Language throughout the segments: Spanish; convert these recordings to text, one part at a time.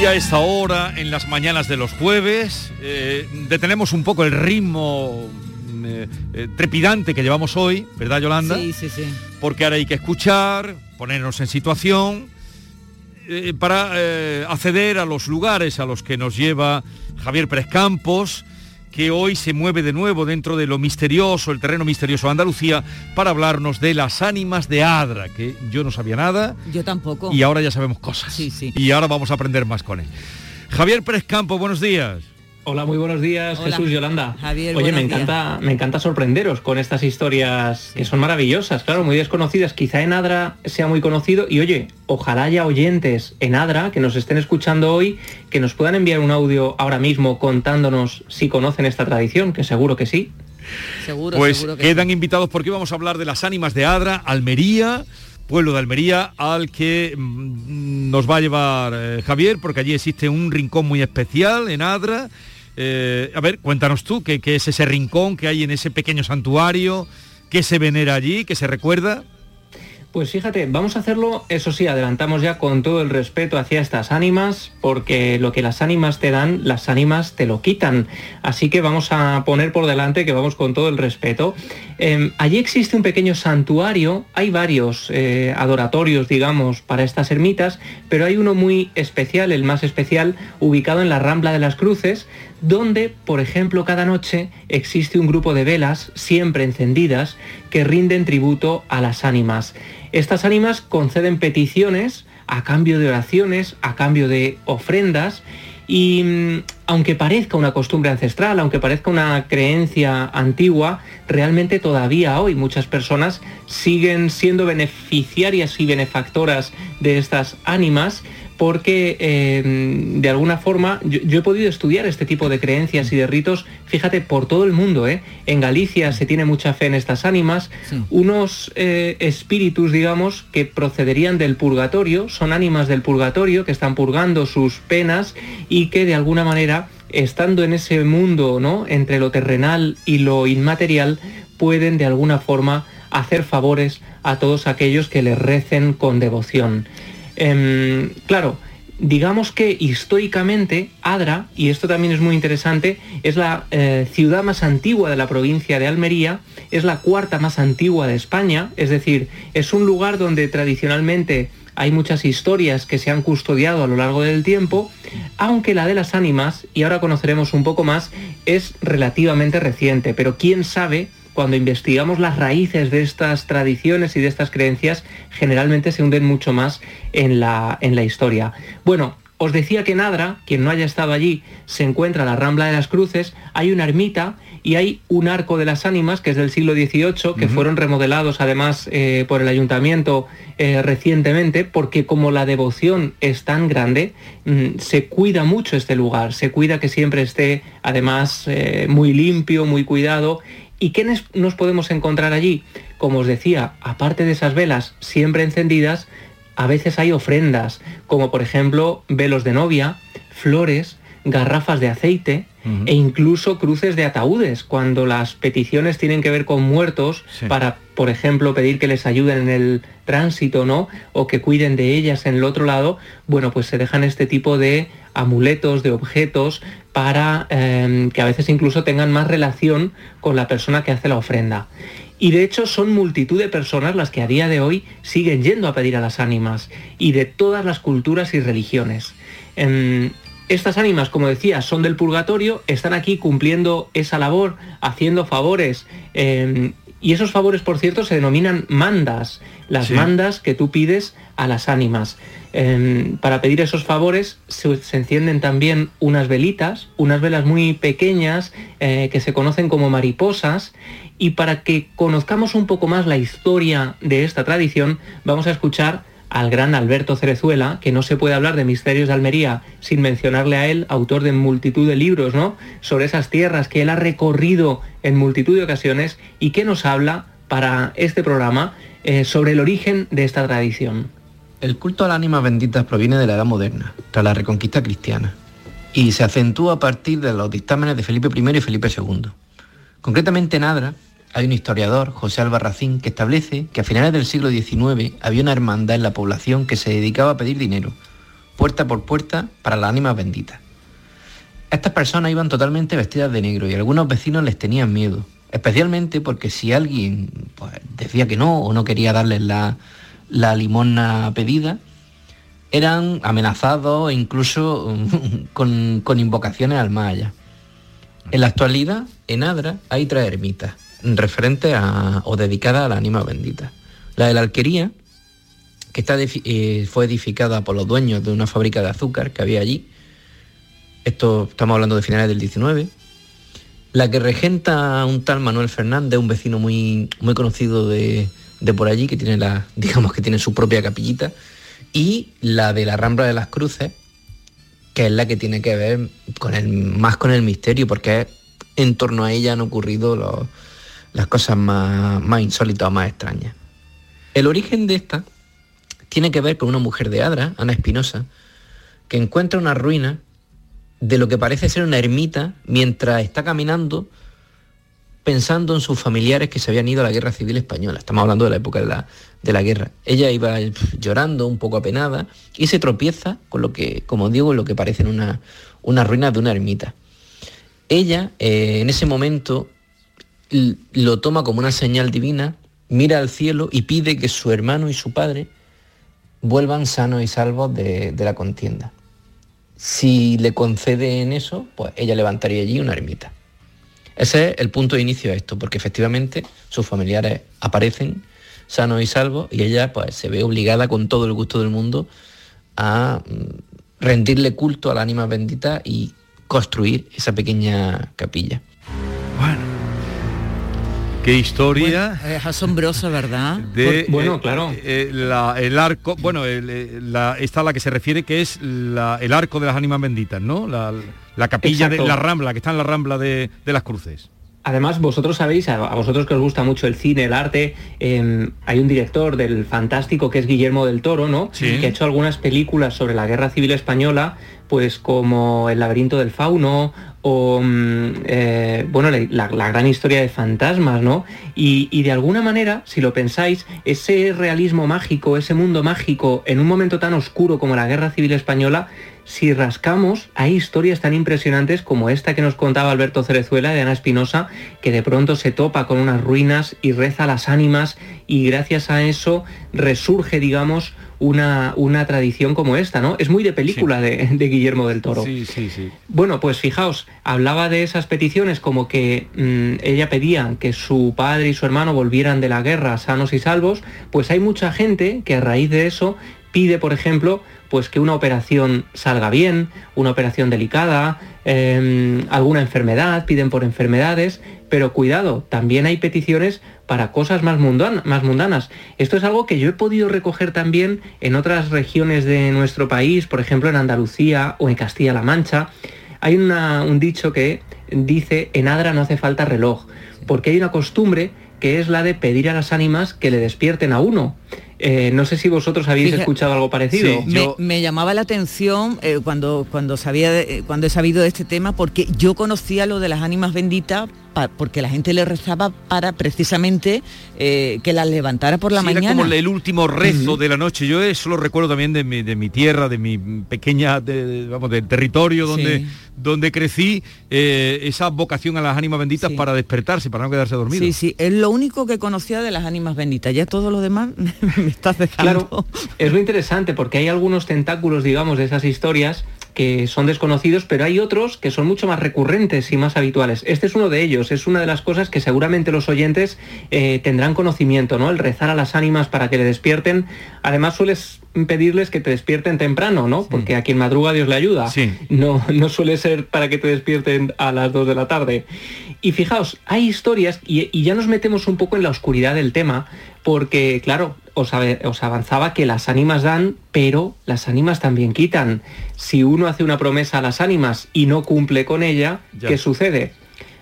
Y a esta hora, en las mañanas de los jueves, eh, detenemos un poco el ritmo eh, eh, trepidante que llevamos hoy, ¿verdad Yolanda? Sí, sí, sí. Porque ahora hay que escuchar, ponernos en situación para acceder a los lugares a los que nos lleva Javier Pérez Campos, que hoy se mueve de nuevo dentro de lo misterioso, el terreno misterioso de Andalucía, para hablarnos de las ánimas de Adra, que yo no sabía nada Yo tampoco. y ahora ya sabemos cosas. Sí, sí. Y ahora vamos a aprender más con él. Javier Pérez Campos, buenos días. Hola, muy buenos días, Hola, Jesús Yolanda. Javier, Oye, me encanta, me encanta sorprenderos con estas historias que son maravillosas, claro, muy desconocidas. Quizá en Adra sea muy conocido y oye, ojalá haya oyentes en Adra que nos estén escuchando hoy, que nos puedan enviar un audio ahora mismo contándonos si conocen esta tradición, que seguro que sí. Seguro, Pues seguro que quedan invitados porque vamos a hablar de las ánimas de Adra, Almería, pueblo de Almería, al que mm, nos va a llevar eh, Javier, porque allí existe un rincón muy especial en Adra. Eh, a ver, cuéntanos tú, ¿qué, qué es ese rincón que hay en ese pequeño santuario? ¿Qué se venera allí? ¿Qué se recuerda? Pues fíjate, vamos a hacerlo, eso sí, adelantamos ya con todo el respeto hacia estas ánimas, porque lo que las ánimas te dan, las ánimas te lo quitan. Así que vamos a poner por delante que vamos con todo el respeto. Eh, allí existe un pequeño santuario, hay varios eh, adoratorios, digamos, para estas ermitas, pero hay uno muy especial, el más especial, ubicado en la Rambla de las Cruces, donde, por ejemplo, cada noche existe un grupo de velas, siempre encendidas, que rinden tributo a las ánimas. Estas ánimas conceden peticiones a cambio de oraciones, a cambio de ofrendas, y mm, aunque parezca una costumbre ancestral, aunque parezca una creencia antigua, realmente todavía hoy muchas personas siguen siendo beneficiarias y benefactoras de estas ánimas porque eh, de alguna forma yo, yo he podido estudiar este tipo de creencias y de ritos, fíjate, por todo el mundo. ¿eh? En Galicia se tiene mucha fe en estas ánimas, Sí. unos eh, espíritus, digamos, que procederían del purgatorio, son ánimas del purgatorio que están purgando sus penas y que de alguna manera, estando en ese mundo, ¿no? Entre lo terrenal y lo inmaterial, pueden de alguna forma hacer favores a todos aquellos que les recen con devoción. Em, claro, digamos que históricamente Adra, y esto también es muy interesante, es la eh, ciudad más antigua de la provincia de Almería, es la cuarta más antigua de España, es decir, es un lugar donde tradicionalmente hay muchas historias que se han custodiado a lo largo del tiempo, aunque la de las ánimas, y ahora conoceremos un poco más, es relativamente reciente, pero quién sabe cuando investigamos las raíces de estas tradiciones y de estas creencias, generalmente se hunden mucho más en la, en la historia. Bueno, os decía que en Adra, quien no haya estado allí, se encuentra la Rambla de las Cruces, hay una ermita y hay un arco de las ánimas, que es del siglo XVIII, que fueron remodelados además eh, por el ayuntamiento eh, recientemente, porque como la devoción es tan grande, mm, se cuida mucho este lugar, se cuida que siempre esté además eh, muy limpio, muy cuidado. ¿Y qué nos podemos encontrar allí? Como os decía, aparte de esas velas siempre encendidas, a veces hay ofrendas, como por ejemplo velos de novia, flores, garrafas de aceite e incluso cruces de ataúdes, cuando las peticiones tienen que ver con muertos Sí. para, por ejemplo, pedir que les ayuden en el tránsito, ¿no? O que cuiden de ellas en el otro lado, bueno, pues se dejan este tipo de amuletos, de objetos, para eh, que a veces incluso tengan más relación con la persona que hace la ofrenda. Y de hecho son multitud de personas las que a día de hoy siguen yendo a pedir a las ánimas y de todas las culturas y religiones. Em, estas ánimas, como decía, son del purgatorio, están aquí cumpliendo esa labor, haciendo favores. em, y esos favores, por cierto, se denominan mandas, las Sí. mandas que tú pides a las ánimas. Em, para pedir esos favores se, encienden también unas velitas, unas velas muy pequeñas eh, que se conocen como mariposas. Y para que conozcamos un poco más la historia de esta tradición, vamos a escuchar al gran Alberto Cerezuela, que no se puede hablar de Misterios de Almería sin mencionarle a él, autor de multitud de libros, ¿no? Sobre esas tierras que él ha recorrido en multitud de ocasiones y que nos habla para este programa eh, sobre el origen de esta tradición. El culto a las ánimas benditas proviene de la Edad Moderna, tras la Reconquista cristiana, y se acentúa a partir de los dictámenes de Felipe I y Felipe II. Concretamente en Adra hay un historiador, José Albarracín, que establece que a finales del siglo XIX había una hermandad en la población que se dedicaba a pedir dinero, puerta por puerta, para las ánimas benditas. Estas personas iban totalmente vestidas de negro y algunos vecinos les tenían miedo, especialmente porque si alguien pues, decía que no o no quería darles la, la limosna pedida, eran amenazados incluso con, con invocaciones al más. En la actualidad, en Adra hay tres ermitas referentes a, o dedicadas a la ánima bendita. La de la alquería, que está, eh, fue edificada por los dueños de una fábrica de azúcar que había allí. Esto estamos hablando de finales del 19. La que regenta un tal Manuel Fernández, un vecino muy, muy conocido de, de por allí, que tiene la, digamos que tiene su propia capillita, y la de la Rambla de las Cruces, que es la que tiene que ver con el, más con el misterio, porque en torno a ella han ocurrido las cosas más, más insólitas o más extrañas. El origen de esta tiene que ver con una mujer de Adra, Ana Espinosa, que encuentra una ruina de lo que parece ser una ermita mientras está caminando pensando en sus familiares que se habían ido a la guerra civil española. Estamos hablando de la época de la, de la guerra. Ella iba llorando, un poco apenada, y se tropieza con lo que, como digo, lo que parecen una, una ruina de una ermita. Ella, eh, en ese momento, lo toma como una señal divina, mira al cielo y pide que su hermano y su padre vuelvan sanos y salvos de, de la contienda. Si le concede en eso, pues ella levantaría allí una ermita. Ese es el punto de inicio de esto, porque efectivamente sus familiares aparecen sanos y salvos y ella pues se ve obligada con todo el gusto del mundo a mm, rendirle culto a la ánima bendita y construir esa pequeña capilla. Qué historia. es asombrosa, ¿verdad? De, bueno, eh, claro. Eh, el arco, bueno, eh, la, esta a la que se refiere que es el arco de las ánimas benditas, ¿no? La, la capilla de la Rambla, que está en la Rambla de, las Cruces. Además, vosotros sabéis, a, vosotros que os gusta mucho el cine, el arte, em, hay un director del fantástico que es Guillermo del Toro, ¿no? Que ha hecho algunas películas sobre la Guerra Civil Española, pues como El laberinto del fauno o mm, eh, bueno, la, gran historia de fantasmas, ¿no? Y, y, de alguna manera, si lo pensáis, ese realismo mágico, ese mundo mágico, en un momento tan oscuro como la Guerra Civil Española, si rascamos, hay historias tan impresionantes como esta que nos contaba Alberto Cerezuela de Ana Espinosa, que de pronto se topa con unas ruinas y reza las ánimas y gracias a eso resurge, digamos, una, una tradición como esta, ¿no? Es muy de película de, Guillermo del Toro. Sí, sí, sí. Bueno, pues fijaos, hablaba de esas peticiones como que mm, ella pedía que su padre y su hermano volvieran de la guerra sanos y salvos, pues hay mucha gente que a raíz de eso pide, por ejemplo, pues que una operación salga bien, una operación delicada, em, alguna enfermedad, piden por enfermedades, pero cuidado, también hay peticiones para cosas más, más mundanas. Esto es algo que yo he podido recoger también en otras regiones de nuestro país, por ejemplo en Andalucía o en Castilla-La Mancha. Hay un dicho que dice, en Adra no hace falta reloj, porque hay una costumbre que es la de pedir a las ánimas que le despierten a uno. Eh, no sé si vosotros habéis escuchado algo parecido. me, llamaba la atención eh, cuando, cuando, sabía eh, cuando he sabido de este tema, porque yo conocía lo de las ánimas benditas porque la gente le rezaba para precisamente que las levantara por la mañana. Era como el último rezo de la noche. Yo eso lo recuerdo también de mi, de mi tierra, de mi pequeña, vamos, del territorio donde, donde crecí, esa vocación a las ánimas benditas para despertarse, para no quedarse dormido. Sí, sí, es lo único que conocía de las ánimas benditas. Ya todo lo demás estás dejando. Claro, es lo interesante porque hay algunos tentáculos, digamos, de esas historias que son desconocidos, pero hay otros que son mucho más recurrentes y más habituales. Este es uno de ellos, es una de las cosas que seguramente los oyentes eh, tendrán conocimiento, ¿no? El rezar a las ánimas para que le despierten. Además sueles pedirles que te despierten temprano, ¿no? Porque a quien madruga Dios le ayuda. Sí. No, no suele ser para que te despierten a las 2 de la tarde. Y fijaos, hay historias, y, y ya nos metemos un poco en la oscuridad del tema, porque claro, os, avanzaba que las ánimas dan, pero las ánimas también quitan. Si uno hace una promesa a las ánimas y no cumple con ella, ¿qué sucede?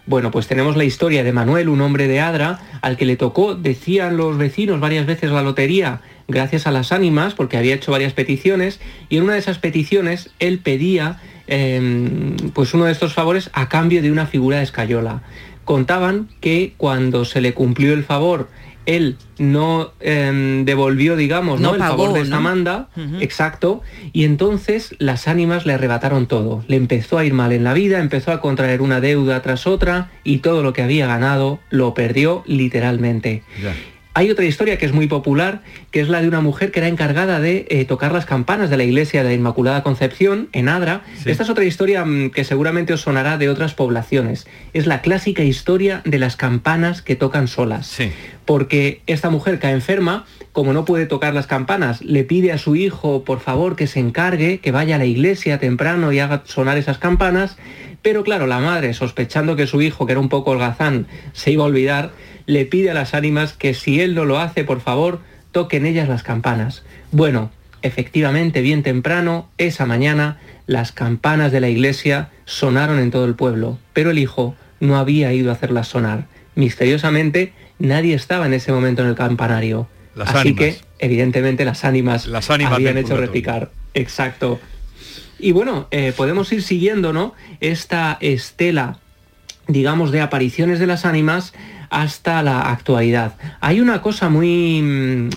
Bueno, pues tenemos la historia de Manuel, un hombre de Adra, al que le tocó, decían los vecinos varias veces la lotería, gracias a las ánimas, porque había hecho varias peticiones, y en una de esas peticiones él pedía em, pues uno de estos favores a cambio de una figura de escayola. Contaban que cuando se le cumplió el favor él no em, devolvió, digamos, no, el favor de esta manda, exacto, y entonces las ánimas le arrebataron todo. Le empezó a ir mal en la vida, empezó a contraer una deuda tras otra y todo lo que había ganado lo perdió literalmente. Hay otra historia que es muy popular, que es la de una mujer que era encargada de eh, tocar las campanas de la iglesia de la Inmaculada Concepción en Adra. Esta es otra historia mm, que seguramente os sonará de otras poblaciones. Es la clásica historia de las campanas que tocan solas. Porque esta mujer cae enferma, como no puede tocar las campanas, le pide a su hijo, por favor, que se encargue, que vaya a la iglesia temprano y haga sonar esas campanas. Pero claro, la madre, sospechando que su hijo, que era un poco holgazán, se iba a olvidar, le pide a las ánimas que si él no lo hace, por favor, toquen ellas las campanas. Bueno, efectivamente, bien temprano, esa mañana, las campanas de la iglesia sonaron en todo el pueblo, pero el hijo no había ido a hacerlas sonar. Misteriosamente, nadie estaba en ese momento en el campanario. Así que, evidentemente, las ánimas, las ánimas habían hecho repicar. Exacto. Y bueno, eh, podemos ir siguiendo, ¿no? Esta estela, digamos, de apariciones de las ánimas hasta la actualidad. Hay una cosa muy,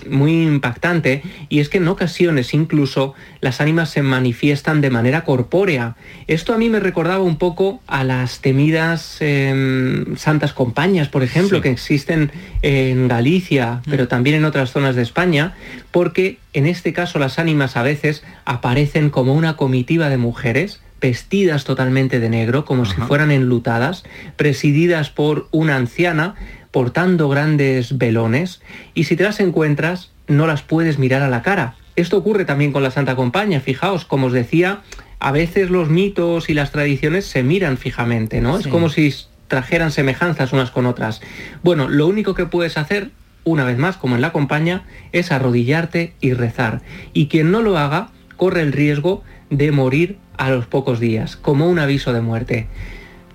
muy impactante y es que en ocasiones incluso las ánimas se manifiestan de manera corpórea. Esto a mí me recordaba un poco a las temidas em, santas compañías, por ejemplo, que existen en Galicia, mm. pero también en otras zonas de España, porque en este caso las ánimas a veces aparecen como una comitiva de mujeres vestidas totalmente de negro, como si fueran enlutadas, presididas por una anciana, portando grandes velones, y si te las encuentras, no las puedes mirar a la cara. Esto ocurre también con la Santa Compañía, fijaos, como os decía, a veces los mitos y las tradiciones se miran fijamente, ¿no? Es como si trajeran semejanzas unas con otras. Bueno, lo único que puedes hacer, una vez más, como en la compañía, es arrodillarte y rezar. Y quien no lo haga, corre el riesgo de morir a los pocos días, como un aviso de muerte.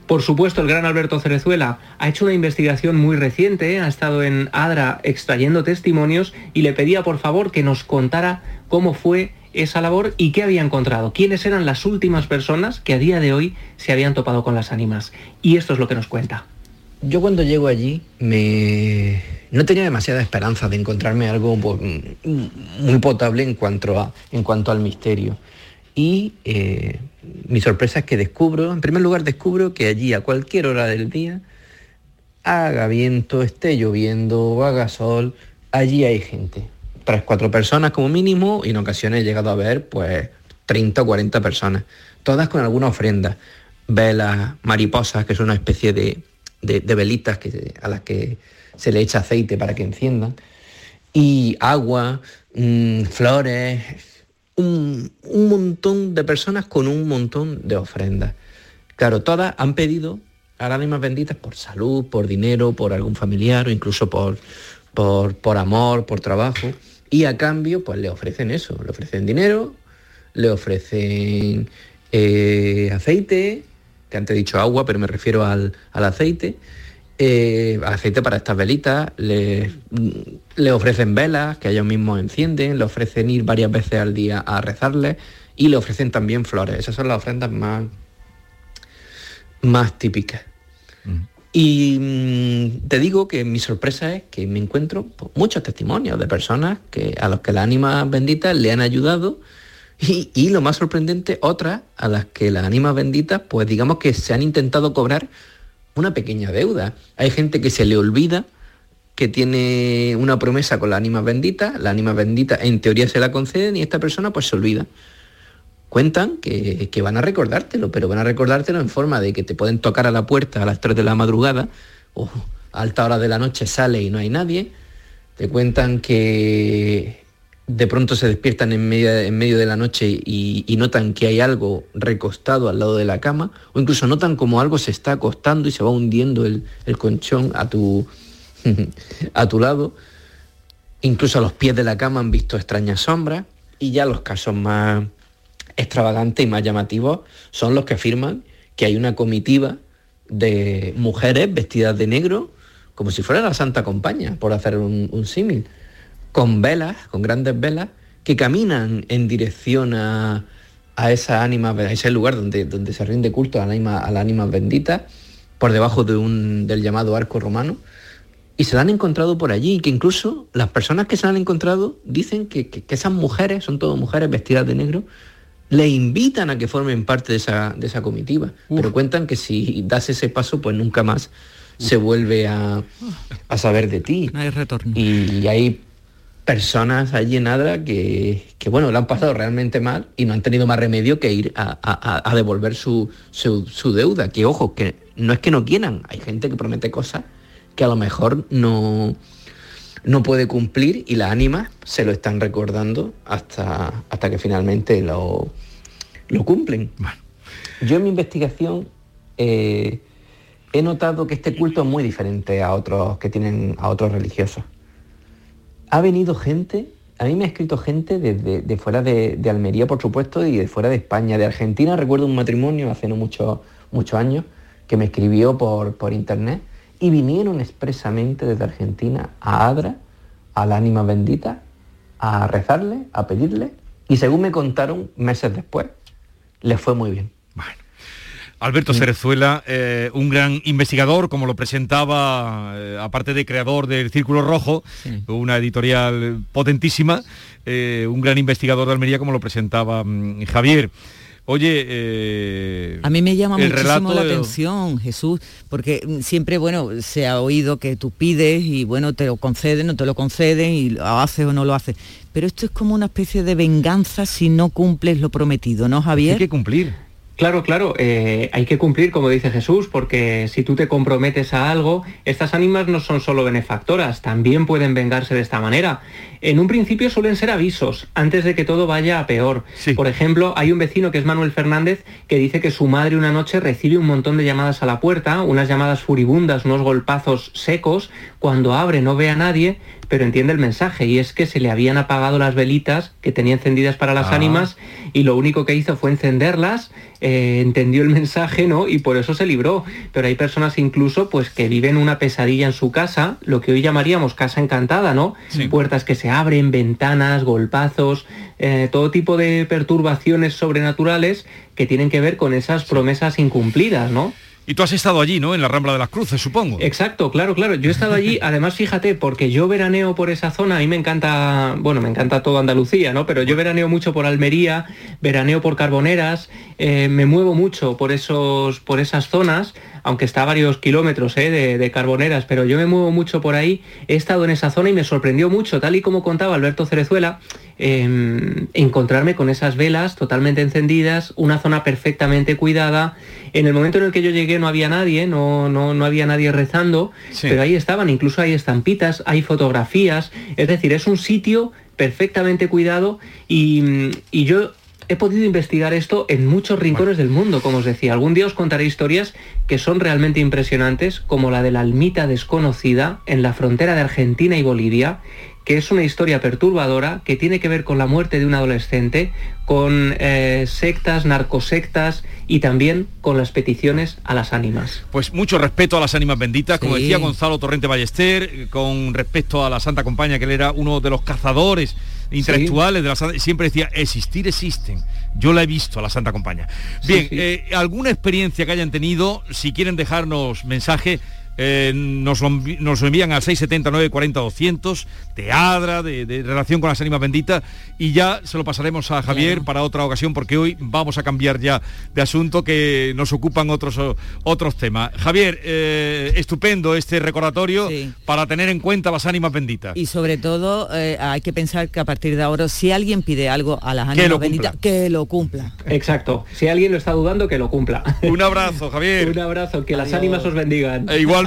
Por supuesto, el gran Alberto Cerezuela ha hecho una investigación muy reciente, ¿eh? ha estado en Adra extrayendo testimonios y le pedía por favor que nos contara cómo fue esa labor y qué había encontrado, quiénes eran las últimas personas que a día de hoy se habían topado con las ánimas. Y esto es lo que nos cuenta. Yo cuando llego allí me... no tenía demasiada esperanza de encontrarme algo muy potable en cuanto, a, en cuanto al misterio. Y eh, mi sorpresa es que descubro, en primer lugar descubro que allí a cualquier hora del día, haga viento, esté lloviendo, haga sol, allí hay gente. Tres, cuatro personas como mínimo y en ocasiones he llegado a ver pues 30 o 40 personas, todas con alguna ofrenda. Velas, mariposas, que son una especie de, velitas que, a las que se le echa aceite para que enciendan. Y agua, mm, flores, un, montón de personas con un montón de ofrendas. Claro, todas han pedido a las ánimas benditas por salud, por dinero, por algún familiar o incluso por, por, amor, por trabajo. Y a cambio, pues le ofrecen eso, le ofrecen dinero, le ofrecen eh, aceite, que antes he dicho agua, pero me refiero al, al aceite, eh, aceite para estas velitas, le, ofrecen velas que ellos mismos encienden, le ofrecen ir varias veces al día a rezarles y le ofrecen también flores. Esas son las ofrendas más, más típicas. Mm. Y mm, te digo que mi sorpresa es que me encuentro pues, muchos testimonios de personas que, a los que las ánimas benditas le han ayudado y, y, lo más sorprendente, otras a las que las ánimas benditas, pues digamos que se han intentado cobrar una pequeña deuda. Hay gente que se le olvida que tiene una promesa con la ánima bendita, la ánima bendita en teoría se la conceden y esta persona pues se olvida. Cuentan que, van a recordártelo, pero van a recordártelo en forma de que te pueden tocar a la puerta a las 3 de la madrugada o a alta hora de la noche sale y no hay nadie. Te cuentan que de pronto se despiertan en medio, en medio de la noche y, notan que hay algo recostado al lado de la cama, o incluso notan como algo se está acostando y se va hundiendo el, colchón a tu, a tu lado. Incluso a los pies de la cama han visto extrañas sombras y ya los casos más extravagantes y más llamativos son los que afirman que hay una comitiva de mujeres vestidas de negro, como si fuera la Santa Compañía, por hacer un, símil, con velas, con grandes velas, que caminan en dirección a, esa ánima, a ese lugar donde, donde se rinde culto a las ánimas, benditas, por debajo de un, del llamado arco romano, y se la han encontrado por allí, y que incluso las personas que se han encontrado dicen que, que esas mujeres, son todas mujeres vestidas de negro, le invitan a que formen parte de esa, de esa comitiva, pero cuentan que si das ese paso, pues nunca más se vuelve a, saber de ti. hay retorno. Y, hay personas allí en Adra que, que, bueno, lo han pasado realmente mal y no han tenido más remedio que ir a, devolver su, su, deuda. Que ojo, que no es que no quieran, hay gente que promete cosas que a lo mejor no, no puede cumplir y las ánimas se lo están recordando hasta, hasta que finalmente lo, lo cumplen. Yo en mi investigación eh, he notado que este culto es muy diferente a otros que tienen a otros religiosos. Ha venido gente, a mí me ha escrito gente de, fuera de, Almería, por supuesto, y de fuera de España, de Argentina. Recuerdo un matrimonio hace no muchos muchos años que me escribió por, por internet y vinieron expresamente desde Argentina a Adra, a la ánima bendita, a rezarle, a pedirle, y según me contaron meses después, le fue muy bien. Alberto Cerezuela, eh, un gran investigador, como lo presentaba, eh, aparte de creador del Círculo Rojo, una editorial potentísima, eh, un gran investigador de Almería, como lo presentaba mm, Javier. Oye, eh, a mí me llama muchísimo la atención, Jesús, porque siempre, bueno, se ha oído que tú pides y, bueno, te lo conceden, no te lo conceden y lo haces o no lo haces. Pero esto es como una especie de venganza si no cumples lo prometido, ¿no, Javier? Hay que cumplir. Claro, claro, eh, hay que cumplir, como dice Jesús, porque si tú te comprometes a algo, estas ánimas no son solo benefactoras, también pueden vengarse de esta manera. En un principio suelen ser avisos, antes de que todo vaya a peor. Por ejemplo, hay un vecino que es Manuel Fernández que dice que su madre una noche recibe un montón de llamadas a la puerta, unas llamadas furibundas, unos golpazos secos, cuando abre no ve a nadie, pero entiende el mensaje y es que se le habían apagado las velitas que tenía encendidas para las ah. ánimas y lo único que hizo fue encenderlas, eh, entendió el mensaje, ¿no? Y por eso se libró. Pero hay personas incluso pues que viven una pesadilla en su casa, lo que hoy llamaríamos casa encantada, ¿no? Puertas que se abren, ventanas, golpazos, eh, todo tipo de perturbaciones sobrenaturales que tienen que ver con esas promesas incumplidas, ¿no? Y tú has estado allí, ¿no? En la Rambla de las Cruces, supongo. Exacto, claro, claro. Yo he estado allí, además, fíjate, porque yo veraneo por esa zona, a mí me encanta, bueno, me encanta todo Andalucía, ¿no? Pero yo veraneo mucho por Almería, veraneo por Carboneras, eh, me muevo mucho por, esos, por esas zonas, aunque está a varios kilómetros ¿eh? de, de, Carboneras, pero yo me muevo mucho por ahí, he estado en esa zona y me sorprendió mucho, tal y como contaba Alberto Cerezuela, Em, encontrarme con esas velas totalmente encendidas, una zona perfectamente cuidada. En el momento en el que yo llegué no había nadie, no, no, no había nadie rezando, pero ahí estaban, incluso hay estampitas, hay fotografías, es decir, es un sitio perfectamente cuidado y, y yo he podido investigar esto en muchos rincones del mundo, como os decía. Algún día os contaré historias que son realmente impresionantes, como la de la almita desconocida en la frontera de Argentina y Bolivia, que es una historia perturbadora que tiene que ver con la muerte de un adolescente, con eh, sectas, narcosectas y también con las peticiones a las ánimas. Pues mucho respeto a las ánimas benditas, como decía Gonzalo Torrente Ballester, con respecto a la Santa Compañía, que él era uno de los cazadores intelectuales de la Santa, siempre decía, existir existen. Yo la he visto a la Santa Compañía. Bien, eh, alguna experiencia que hayan tenido, si quieren dejarnos mensaje, eh, nos, lo, envían al 679 40 200 de Adra, de, relación con las ánimas benditas y ya se lo pasaremos a Javier para otra ocasión porque hoy vamos a cambiar ya de asunto que nos ocupan otros, otros temas. Javier, eh, estupendo este recordatorio para tener en cuenta las ánimas benditas. Y sobre todo eh, hay que pensar que a partir de ahora si alguien pide algo a las ánimas benditas, que lo cumpla. Exacto. Si alguien lo está dudando, que lo cumpla. Un abrazo, Javier. Un abrazo, que las ánimas os bendigan. E igual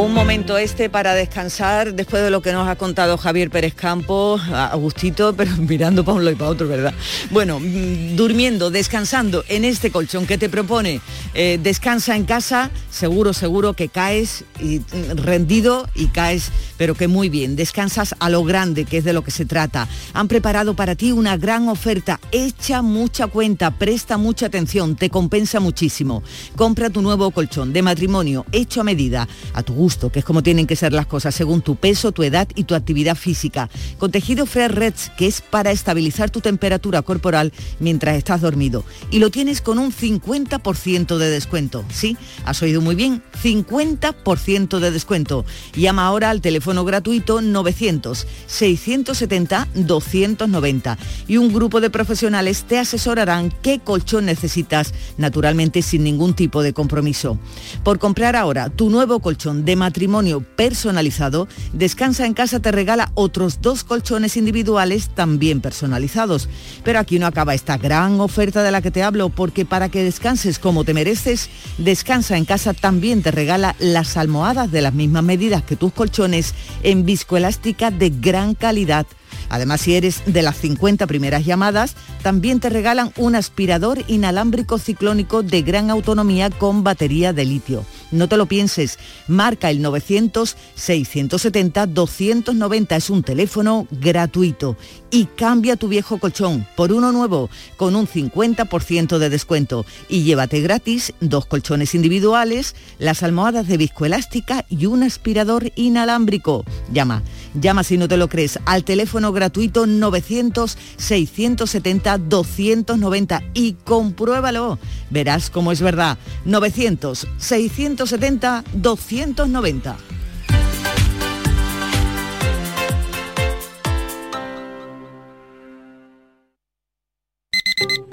Un momento este para descansar después de lo que nos ha contado Javier Pérez Campos, a gustito, pero mirando para un lado y para otro, ¿verdad? Bueno, mm, durmiendo, descansando en este colchón que te propone eh, descansa en casa, seguro, seguro que caes y, mm, rendido y caes, pero que muy bien. Descansas a lo grande, que es de lo que se trata. Han preparado para ti una gran oferta. Echa mucha cuenta, presta mucha atención, te compensa muchísimo. Compra tu nuevo colchón de matrimonio hecho a medida, a tu gusto, que es como tienen que ser las cosas, según tu peso, tu edad y tu actividad física. Con tejido Fresh Reds, que es para estabilizar tu temperatura corporal mientras estás dormido. Y lo tienes con un 50% de descuento. Sí, has oído muy bien, 50% de descuento. Llama ahora al teléfono gratuito 900-670-290 y un grupo de profesionales te asesorarán qué colchón necesitas, naturalmente sin ningún tipo de compromiso. Por comprar ahora tu nuevo colchón de matrimonio personalizado, Descansa en casa te regala otros dos colchones individuales también personalizados. Pero aquí no acaba esta gran oferta de la que te hablo, porque para que descanses como te mereces, Descansa en casa también te regala las almohadas de las mismas medidas que tus colchones en viscoelástica de gran calidad Además, si eres de las 50 primeras llamadas, también te regalan un aspirador inalámbrico ciclónico de gran autonomía con batería de litio. No te lo pienses, marca el 900-670-290, es un teléfono gratuito y cambia tu viejo colchón por uno nuevo con un 50% de descuento y llévate gratis dos colchones individuales, las almohadas de viscoelástica y un aspirador inalámbrico. Llama, llama si no te lo crees al teléfono gratuito 900-670-290 y compruébalo. Verás cómo es verdad. 900-670-290.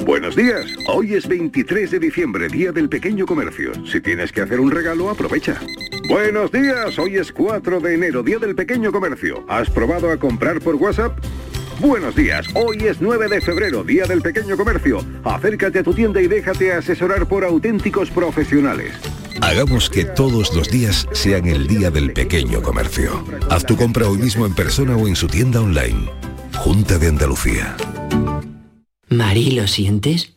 Buenos días. Hoy es 23 de diciembre, Día del Pequeño Comercio. Si tienes que hacer un regalo, aprovecha. Buenos días. Hoy es 4 de enero, Día del Pequeño Comercio. ¿Has probado a comprar por WhatsApp? Buenos días. Hoy es 9 de febrero, Día del Pequeño Comercio. Acércate a tu tienda y déjate asesorar por auténticos profesionales. Hagamos que todos los días sean el Día del Pequeño Comercio. Haz tu compra hoy mismo en persona o en su tienda online. Junta de Andalucía. Mari, ¿lo sientes?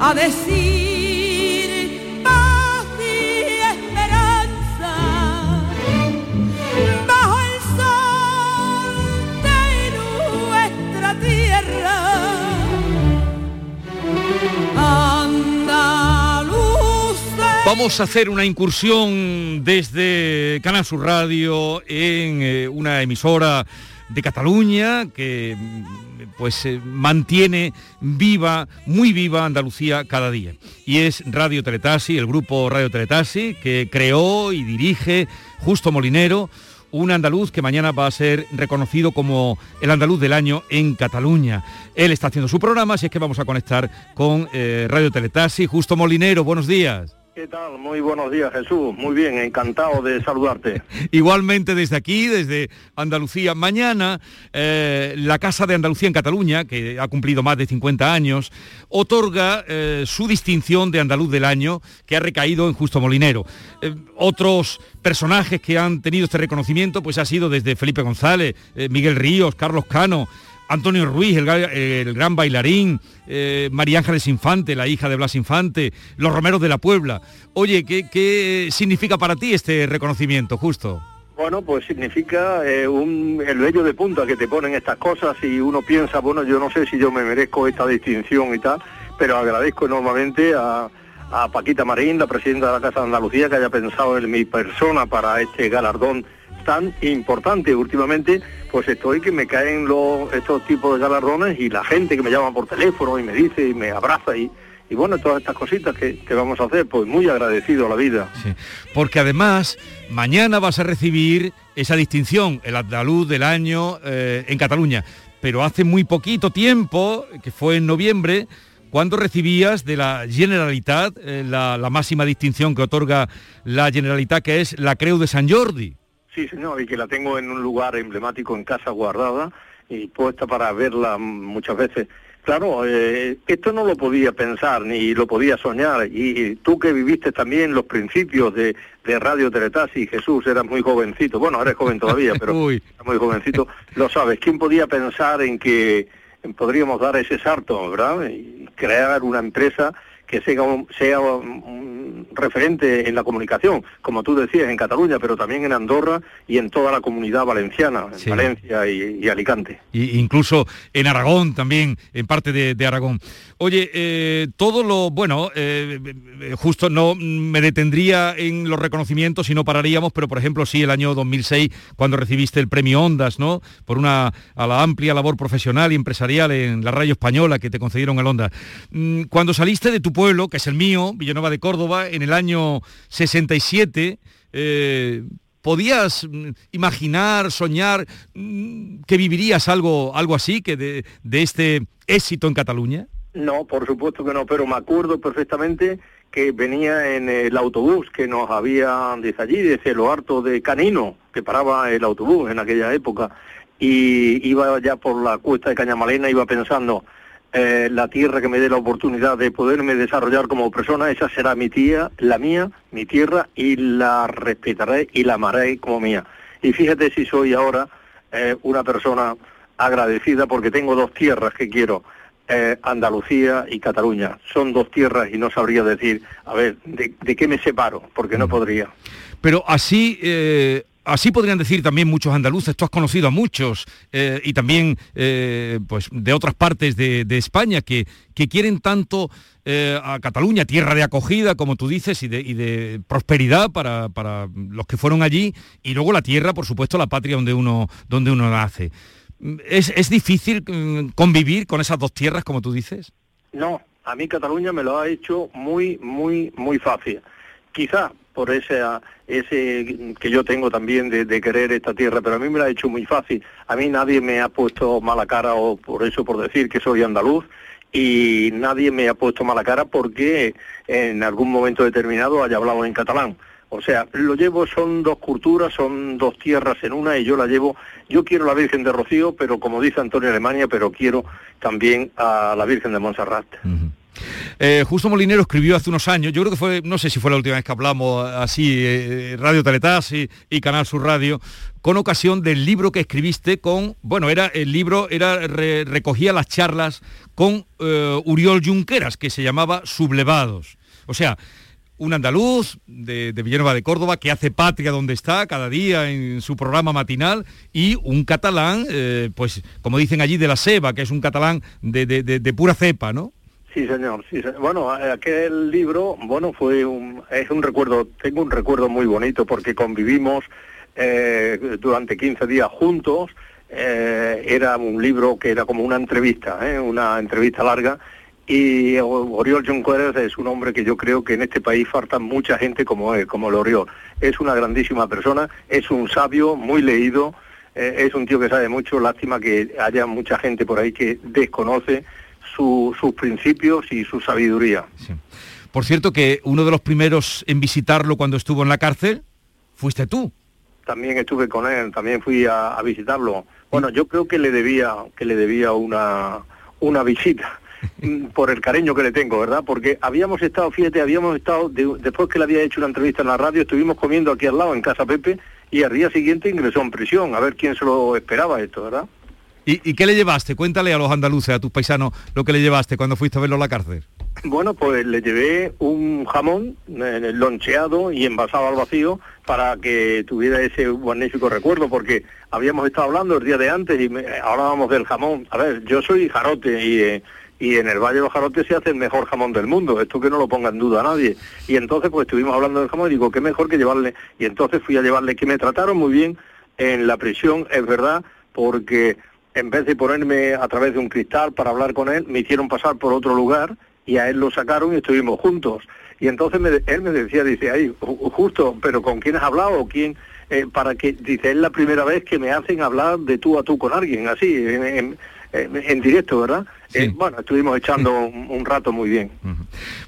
a decir paz y esperanza bajo el sol de nuestra tierra. Andaluces. Vamos a hacer una incursión desde Canal Sur Radio en eh, una emisora de Cataluña que pues eh, mantiene viva, muy viva Andalucía cada día. Y es Radio Teletasi, el grupo Radio Teletasi, que creó y dirige Justo Molinero, un andaluz que mañana va a ser reconocido como el andaluz del año en Cataluña. Él está haciendo su programa, así es que vamos a conectar con eh, Radio Teletasi. Justo Molinero, buenos días. ¿Qué tal? Muy buenos días, Jesús. Muy bien, encantado de saludarte. Igualmente desde aquí, desde Andalucía. Mañana, eh, la Casa de Andalucía en Cataluña, que ha cumplido más de 50 años, otorga eh, su distinción de Andaluz del Año, que ha recaído en Justo Molinero. Eh, otros personajes que han tenido este reconocimiento, pues ha sido desde Felipe González, Miguel Ríos, Carlos Cano, Antonio Ruiz, el, gran bailarín, eh, María Ángeles Infante, la hija de Blas Infante, los Romeros de la Puebla. Oye, ¿qué, qué significa para ti este reconocimiento, justo? Bueno, pues significa eh, un, el vello de punta que te ponen estas cosas y uno piensa, bueno, yo no sé si yo me merezco esta distinción y tal, pero agradezco enormemente a, a Paquita Marín, la presidenta de la Casa de Andalucía, que haya pensado en mi persona para este galardón tan importante. Últimamente, pues estoy que me caen los, estos tipos de galardones y la gente que me llama por teléfono y me dice y me abraza y, y bueno, todas estas cositas que, vamos a hacer, pues muy agradecido a la vida. Porque además, mañana vas a recibir esa distinción, el andaluz del año eh, en Cataluña. Pero hace muy poquito tiempo, que fue en noviembre, cuando recibías de la Generalitat eh, la, la máxima distinción que otorga la Generalitat, que es la Creu de San Jordi. Sí, señor, y que la tengo en un lugar emblemático en casa guardada y puesta para verla muchas veces. Claro, eh, esto no lo podía pensar ni lo podía soñar. Y, y tú que viviste también los principios de, de Radio Teletasi, Jesús, eras muy jovencito. Bueno, eres joven todavía, pero eras muy jovencito. Lo sabes, ¿quién podía pensar en que podríamos dar ese salto, verdad? Y crear una empresa que sea un, sea un- referente en la comunicación, como tú decías, en Cataluña, pero también en Andorra y en toda la comunidad valenciana, en Valencia y, y Alicante. y incluso en Aragón también, en parte de, de Aragón. Oye, eh, todo lo, bueno, eh, eh, justo no me detendría en los reconocimientos y no pararíamos, pero por ejemplo sí el año 2006, cuando recibiste el premio Ondas, ¿no? Por una, a la amplia labor profesional y empresarial en la radio española que te concedieron el Ondas. Mm, Cuando saliste de tu pueblo, que es el mío, Villanueva de Córdoba, en el año 67, eh, ¿Podías mm, imaginar, soñar mm, que vivirías algo, algo así, que de, de este éxito en Cataluña? No, por supuesto que no, pero me acuerdo perfectamente que venía en el autobús que nos habían desde allí, desde lo harto de Canino, que paraba el autobús en aquella época, y iba ya por la cuesta de Cañamalena, iba pensando, eh, la tierra que me dé la oportunidad de poderme desarrollar como persona, esa será mi tía, la mía, mi tierra, y la respetaré y la amaré como mía. Y fíjate si soy ahora eh, una persona agradecida porque tengo dos tierras que quiero, eh, Andalucía y Cataluña. Son dos tierras y no sabría decir, a ver, ¿de, de qué me separo? Porque no podría. Pero así, eh, así podrían decir también muchos andaluces, tú has conocido a muchos eh, y también eh, pues de otras partes de, España que, que quieren tanto eh, a Cataluña, tierra de acogida, como tú dices, y de, y de prosperidad para, para los que fueron allí, y luego la tierra, por supuesto, la patria donde uno, donde uno nace. ¿Es, es difícil mm, convivir con esas dos tierras, como tú dices? No, a mí Cataluña me lo ha hecho muy, muy, muy fácil. Quizá por ese, ese que yo tengo también de, querer esta tierra, pero a mí me lo ha hecho muy fácil. A mí nadie me ha puesto mala cara o por eso por decir que soy andaluz y nadie me ha puesto mala cara porque en algún momento determinado haya hablado en catalán. O sea, lo llevo, son dos culturas, son dos tierras en una y yo la llevo, yo quiero la Virgen de Rocío, pero como dice Antonio Alemania, pero quiero también a la Virgen de Montserrat. Eh, Justo Molinero escribió hace unos años, yo creo que fue, no sé si fue la última vez que hablamos así, eh, Radio Teletas y, Canal Sur Radio, con ocasión del libro que escribiste con, bueno, era el libro, era re- recogía las charlas con eh, Uriol Junqueras, que se llamaba Sublevados. O sea, un andaluz de, de de Córdoba que hace patria donde está cada día en su programa matinal y un catalán, eh, pues como dicen allí, de la Seba, que es un catalán de- de pura cepa, ¿no? Sí, señor. Sí, señor. Bueno, aquel libro, bueno, fue un, es un recuerdo, tengo un recuerdo muy bonito porque convivimos eh, durante 15 días juntos. eh, era un libro que era como una entrevista, ¿eh? una entrevista larga. Y Oriol Junqueras es un hombre que yo creo que en este país falta mucha gente como él, como el Oriol. Es una grandísima persona, es un sabio, muy leído, eh, es un tío que sabe mucho. Lástima que haya mucha gente por ahí que desconoce su- sus principios y su sabiduría. Por cierto que uno de los primeros en visitarlo cuando estuvo en la cárcel fuiste tú. También estuve con él, también fui a, a visitarlo. Bueno, yo creo que le debía, que le debía una, una visita mm, por el cariño que le tengo, ¿verdad? Porque habíamos estado, fíjate, habíamos estado, de- después que le había hecho una entrevista en la radio, estuvimos comiendo aquí al lado, en Casa Pepe, y al día siguiente ingresó en prisión, a ver quién se lo esperaba esto, ¿verdad? ¿Y, y qué le llevaste? Cuéntale a los andaluces, a tus paisanos, lo que le llevaste cuando fuiste a verlo a la cárcel. Bueno, pues le llevé un jamón eh, loncheado y envasado al vacío para que tuviera ese magnífico recuerdo, porque habíamos estado hablando el día de antes y me- hablábamos del jamón. A ver, yo soy jarote y, eh, y en el Valle de los Jarotes se hace el mejor jamón del mundo, esto que no lo ponga en duda nadie. Y entonces pues estuvimos hablando del jamón y digo, qué mejor que llevarle, y entonces fui a llevarle, que me trataron muy bien en la prisión, es verdad, porque en vez de ponerme a través de un cristal para hablar con él, me hicieron pasar por otro lugar y a él lo sacaron y estuvimos juntos. Y entonces me- él me decía, dice, ay, ju- justo, pero ¿con quién has hablado? ¿Quién? Eh, para que, dice, es la primera vez que me hacen hablar de tú a tú con alguien, así, en, en- en- en directo, ¿verdad? Eh, bueno, estuvimos echando un, un rato muy bien.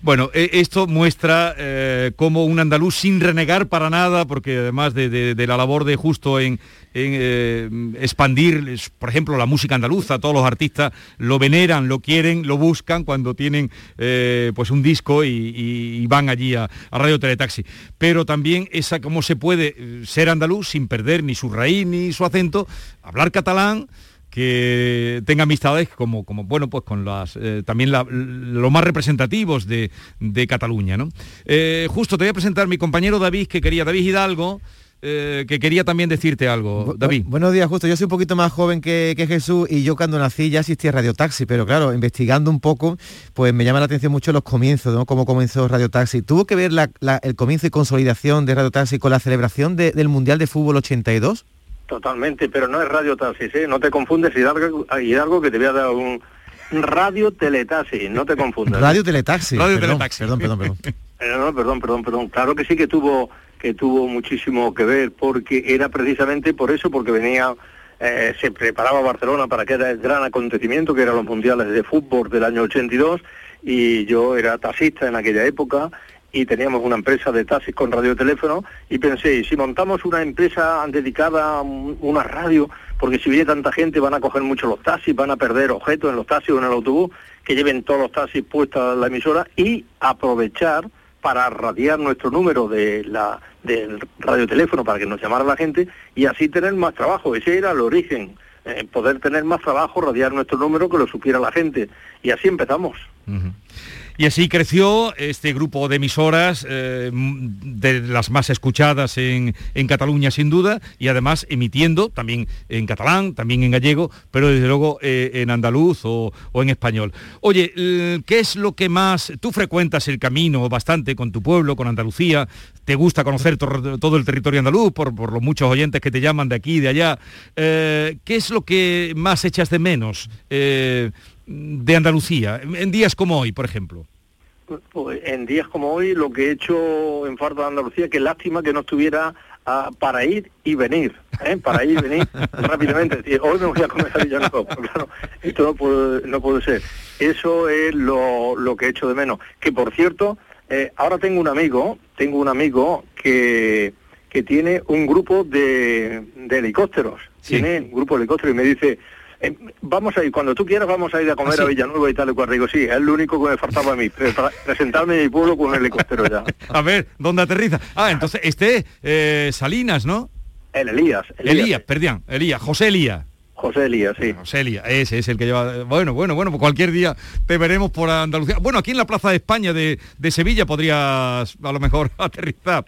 Bueno, eh, esto muestra eh, cómo un andaluz sin renegar para nada, porque además de, de- de la labor de justo en, en, eh, expandir, por ejemplo, la música andaluza, todos los artistas lo veneran, lo quieren, lo buscan cuando tienen eh, pues un disco y, y- y van allí a, a Radio Teletaxi. Pero también esa cómo se puede eh, ser andaluz sin perder ni su raíz ni su acento, hablar catalán que tenga amistades como, como bueno, pues con las eh, también la- los más representativos de, de Cataluña, ¿no? Eh, justo te voy a presentar mi compañero David, que quería, David Hidalgo, eh, que quería también decirte algo. David. Bu- buenos días, justo. Yo soy un poquito más joven que, que Jesús y yo cuando nací ya existía Radio Taxi, pero claro, investigando un poco, pues me llama la atención mucho los comienzos, ¿no? Cómo comenzó Radio Taxi. ¿Tuvo que ver la- la- el comienzo y consolidación de Radio Taxi con la celebración de- del Mundial de Fútbol 82? Totalmente, pero no es radio taxis, ¿eh? No te confundes, Hidalgo, Hidalgo que te voy a dar un radio teletaxi, no te confundas. Radio Teletaxi. Radio perdón, Teletaxi. Perdón, perdón, perdón. Eh, no, perdón, perdón, perdón. Claro que sí que tuvo que tuvo muchísimo que ver, porque era precisamente por eso, porque venía, eh, se preparaba Barcelona para que era el gran acontecimiento, que eran los mundiales de fútbol del año 82, y yo era taxista en aquella época, y teníamos una empresa de taxis con radioteléfono, y pensé, ¿y si montamos una empresa dedicada a un- una radio, porque si viene tanta gente van a coger mucho los taxis, van a perder objetos en los taxis o en el autobús, que lleven todos los taxis puestos en la emisora, y aprovechar para radiar nuestro número de la del radioteléfono para que nos llamara la gente y así tener más trabajo. Ese era el origen, eh, poder tener más trabajo, radiar nuestro número, que lo supiera la gente. Y así empezamos. Y así creció este grupo de emisoras, eh, de las más escuchadas en, en Cataluña sin duda, y además emitiendo también en catalán, también en gallego, pero desde luego eh, en andaluz o, o en español. Oye, l- ¿qué es lo que más... Tú frecuentas el camino bastante con tu pueblo, con Andalucía, te gusta conocer to- todo el territorio andaluz por, por los muchos oyentes que te llaman de aquí y de allá. Eh, ¿Qué es lo que más echas de menos eh, de Andalucía, en días como hoy, por ejemplo? Pues en días como hoy lo que he hecho en Farda de Andalucía, que lástima que no estuviera ah, para ir y venir, ¿eh? para ir y venir rápidamente. Hoy me voy a comer a Villanueva, claro, esto no puede, no puede ser. Eso es lo, lo que he hecho de menos. Que por cierto, eh, ahora tengo un amigo, tengo un amigo que, que tiene un grupo de, de helicópteros, tiene un grupo de helicópteros y me dice, Eh, vamos a ir, cuando tú quieras vamos a ir a comer ¿Ah, sí? a Villanueva y tal y cual. Digo, sí, es lo único que me faltaba a mí, para presentarme en mi pueblo con el helicóptero ya. A ver, ¿dónde aterriza? Ah, entonces este es eh, Salinas, ¿no? El Elías. Elías, perdón, Elías, José Elías. José Elías, sí. José Elías, ese es el que lleva... Bueno, bueno, bueno, pues cualquier día te veremos por Andalucía. Bueno, aquí en la Plaza de España de, de Sevilla podrías a lo mejor aterrizar.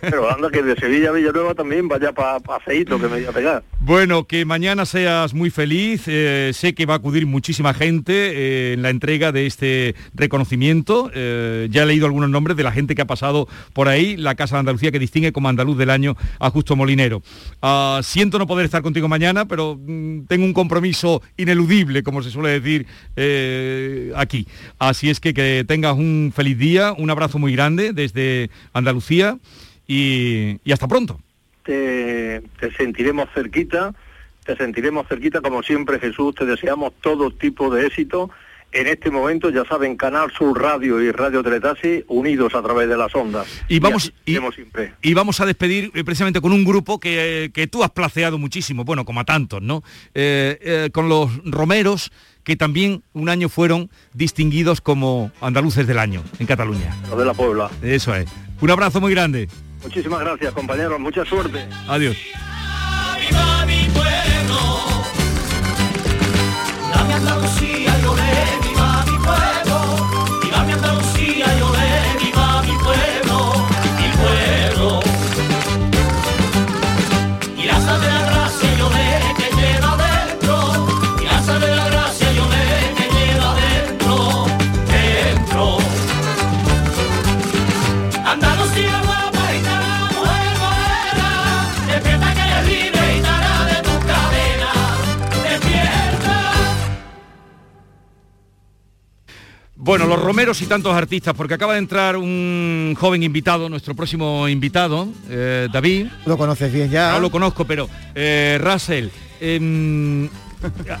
Pero anda que de Sevilla a Villanueva también vaya para pa Feito que me voy a pegar. Bueno, que mañana seas muy feliz. eh, sé que va a acudir muchísima gente eh, en la entrega de este reconocimiento. Eh, ya he leído algunos nombres de la gente que ha pasado por ahí. La Casa de Andalucía que distingue como andaluz del año a Justo Molinero. Ah, siento no poder estar contigo mañana, pero mm, tengo un compromiso ineludible, como se suele decir eh, aquí. Así es que que tengas un feliz día, un abrazo muy grande desde Andalucía y- y hasta pronto. te, te sentiremos cerquita, te sentiremos cerquita como siempre Jesús, te deseamos todo tipo de éxito. En este momento, ya saben, Canal Sur Radio y Radio Teletasi unidos a través de las ondas. Y vamos- siempre. Y vamos a despedir eh, precisamente con un grupo que, que tú has placeado muchísimo, bueno, como a tantos, ¿no? Eh, eh, con los Romeros, que también un año fueron distinguidos como andaluces del año en Cataluña. Los de la Puebla. Eso es. Un abrazo muy grande. Muchísimas gracias, compañeros. Mucha suerte. Adiós. Bueno, los Romeros y tantos artistas, porque acaba de entrar un joven invitado, nuestro próximo invitado, eh, David. Lo conoces bien ya. No lo conozco, pero eh, Russell, em,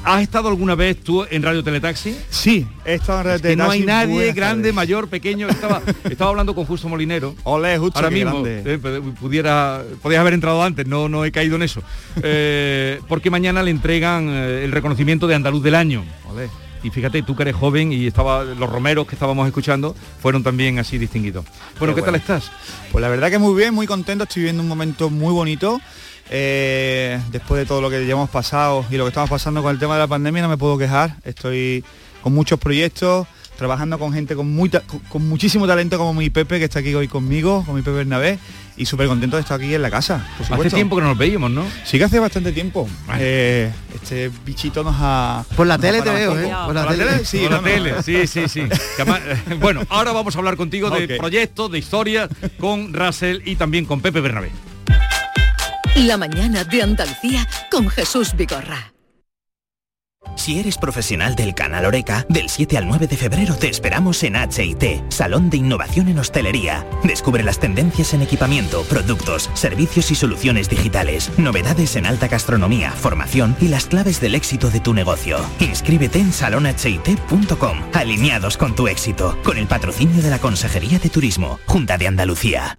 ¿has estado alguna vez tú en Radio Teletaxi? Sí, he estado en Radio Es que no hay nadie grande, tardes. mayor, pequeño. Estaba, estaba hablando con Justo Molinero. Olé, Justo, Ahora mismo, eh, pu- pudiera, podías haber entrado antes, no, no he caído en eso. Eh, porque mañana le entregan eh, el reconocimiento de Andaluz del Año. Y fíjate, tú que eres joven y estaba, los romeros que estábamos escuchando fueron también así distinguidos. Bueno, ¿qué, Qué tal estás? Pues la verdad que muy bien, muy contento, estoy viviendo un momento muy bonito. Eh, después de todo lo que ya hemos pasado y lo que estamos pasando con el tema de la pandemia, no me puedo quejar. Estoy con muchos proyectos, trabajando con gente con, muy ta- con- con muchísimo talento como mi Pepe, que está aquí hoy conmigo, con mi Pepe Bernabé, y súper contento de estar aquí en la casa. por Hace tiempo que no nos veíamos, ¿no? Sí que hace bastante tiempo. Eh, este bichito nos ha... Por la tele te veo, ¿eh? Por la ¿Por tele. Sí, Por la no, no. tele, sí, sí, sí. Que además, eh, bueno, ahora vamos a hablar contigo de proyectos, de historias, con Russell y también con Pepe Bernabé. La mañana de Andalucía con Jesús Vigorra. Si eres profesional del canal Oreca, del 7 al 9 de febrero te esperamos en HIT, Salón de Innovación en Hostelería. Descubre las tendencias en equipamiento, productos, servicios y soluciones digitales, novedades en alta gastronomía, formación y las claves del éxito de tu negocio. Inscríbete en salonhit.com, alineados con tu éxito, con el patrocinio de la Consejería de Turismo, Junta de Andalucía.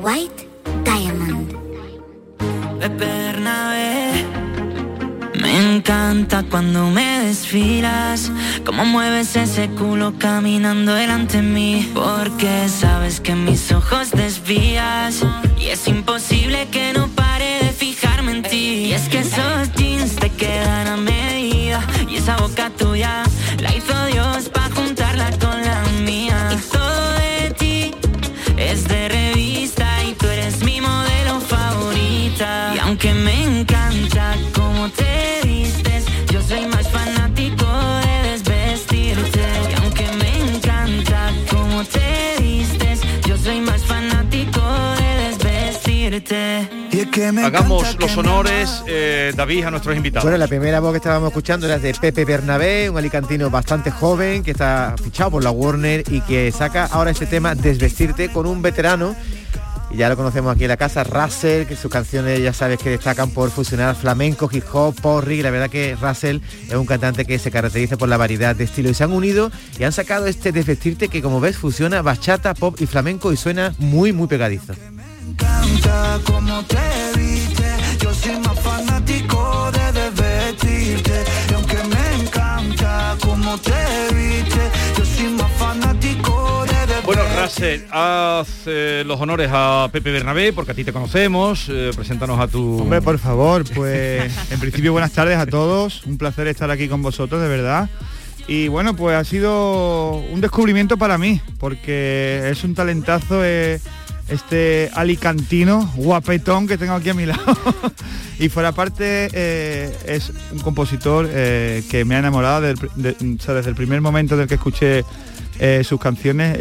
White Diamond. Bernabé. Me encanta cuando me desfilas, cómo mueves ese culo caminando delante de mí, porque sabes que mis ojos desvías y es imposible que no pare de fijarme en ti. Y es que esos jeans te quedan a medida y esa boca tuya Hagamos los honores, eh, David, a nuestros invitados. Bueno, la primera voz que estábamos escuchando era de Pepe Bernabé, un alicantino bastante joven que está fichado por la Warner y que saca ahora este tema Desvestirte con un veterano. Y ya lo conocemos aquí en la casa, Russell, que sus canciones ya sabes que destacan por fusionar flamenco, hip hop, porri. La verdad que Russell es un cantante que se caracteriza por la variedad de estilos. Y se han unido y han sacado este Desvestirte que como ves fusiona bachata, pop y flamenco y suena muy muy pegadizo. Encanta cómo te vistes, yo soy más fanático de desvestirte. Y aunque me encanta cómo te vistes, yo soy más fanático de desvestirte. Bueno, Russell, haz eh, los honores a Pepe Bernabé, porque a ti te conocemos. eh, preséntanos a tu... Hombre, por favor, pues en principio buenas tardes a todos. Un placer estar aquí con vosotros, de verdad. Y bueno, pues ha sido un descubrimiento para mí, porque es un talentazo eh, este alicantino, guapetón que tengo aquí a mi lado. y fuera parte eh, es un compositor eh, que me ha enamorado desde el primer momento del que escuché eh, sus canciones.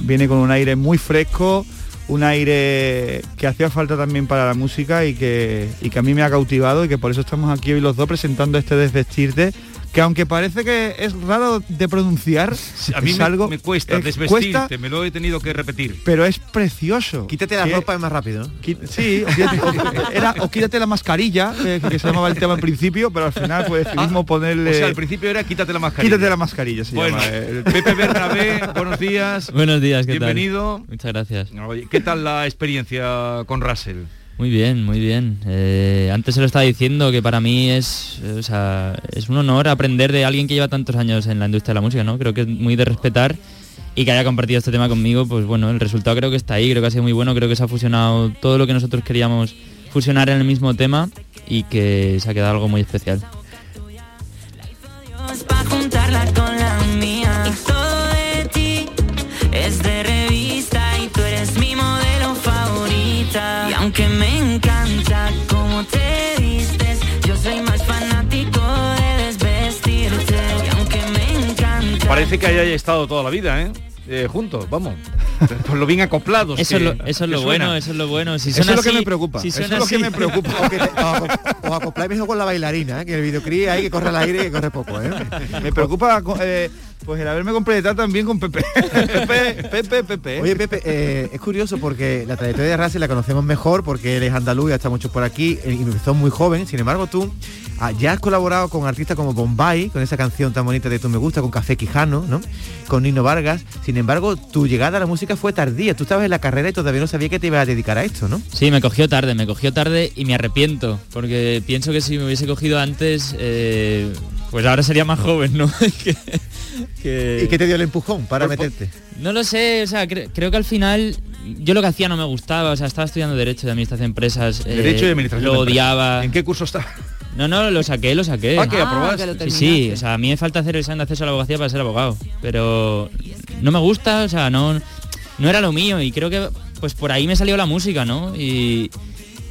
viene con un aire muy fresco, un aire que hacía falta también para la música y que, y que a mí me ha cautivado y que por eso estamos aquí hoy los dos presentando este Desvestirte, que aunque parece que es raro de pronunciar, A mí es me, algo, me cuesta es- desvestirte, cuesta, me lo he tenido que repetir. pero es precioso. Quítate la Que- ropa es más rápido. Qui- Sí, o quítate, o- era, o quítate la mascarilla, eh, que se llamaba el tema al principio, pero al final pues decidimos ponerle... O sea, al principio era quítate la mascarilla. Quítate la mascarilla, se Bueno, llama, eh. Pepe Bernabé, buenos días. Buenos días, ¿qué tal? Bienvenido. Muchas gracias. Oye, ¿Qué tal la experiencia con Russell? Muy bien, muy bien. Eh, antes se lo estaba diciendo que para mí es, eh, es un honor aprender de alguien que lleva tantos años en la industria de la música, ¿no? Creo que es muy de respetar y que haya compartido este tema conmigo, pues bueno, el resultado creo que está ahí, creo que ha sido muy bueno, creo que se ha fusionado todo lo que nosotros queríamos fusionar en el mismo tema y que se ha quedado algo muy especial. Aunque me encanta cómo te vistes, yo soy más fanático de desvestirte. Y aunque me encanta. Parece que hayáis estado toda la vida, ¿eh? Eh, juntos, vamos. Por lo bien acoplados. Eso es que- lo, eso es lo suenan. bueno, eso es lo bueno. Si Eso es suena lo que me preocupa, si eso es suena lo que me preocupa. O que te- os acopláis mejor con la bailarina, ¿eh? que el videoclip hay que corre al aire y que corre poco. ¿eh? Me preocupa eh, pues el haberme completado también con Pepe. Pepe, Pepe, Pepe. Oye Pepe, eh, es curioso porque la trayectoria de Russell la conocemos mejor porque él es andaluz y ha estado mucho por aquí eh, y empezó muy joven. Sin embargo, tú ah, ya has colaborado con artistas como Bombay, con esa canción tan bonita de Tú me gusta, con Café Quijano, ¿no? Con Nino Vargas. Sin embargo, tu llegada a la música fue tardía. Tú estabas en la carrera y todavía no sabía que te ibas a dedicar a esto, ¿no? Sí, me cogió tarde, me cogió tarde y me arrepiento, porque pienso que si me hubiese cogido antes, eh, pues ahora sería más joven, ¿no? Que- que- ¿Y qué te dio el empujón para Por- por- meterte? No lo sé, o sea, cre- creo que al final yo lo que hacía no me gustaba, o sea, estaba estudiando Derecho de Administración de Empresas. eh, Derecho y Administración Lo odiaba. ¿En qué curso está? No, no, lo saqué, lo saqué. Ah, que Ah, aprobaste. que lo sí, sí, o sea, a mí me falta hacer el examen de acceso a la abogacía para ser abogado, pero no me gusta, o sea, no, no era lo mío y creo que pues por ahí me salió la música, ¿no? Y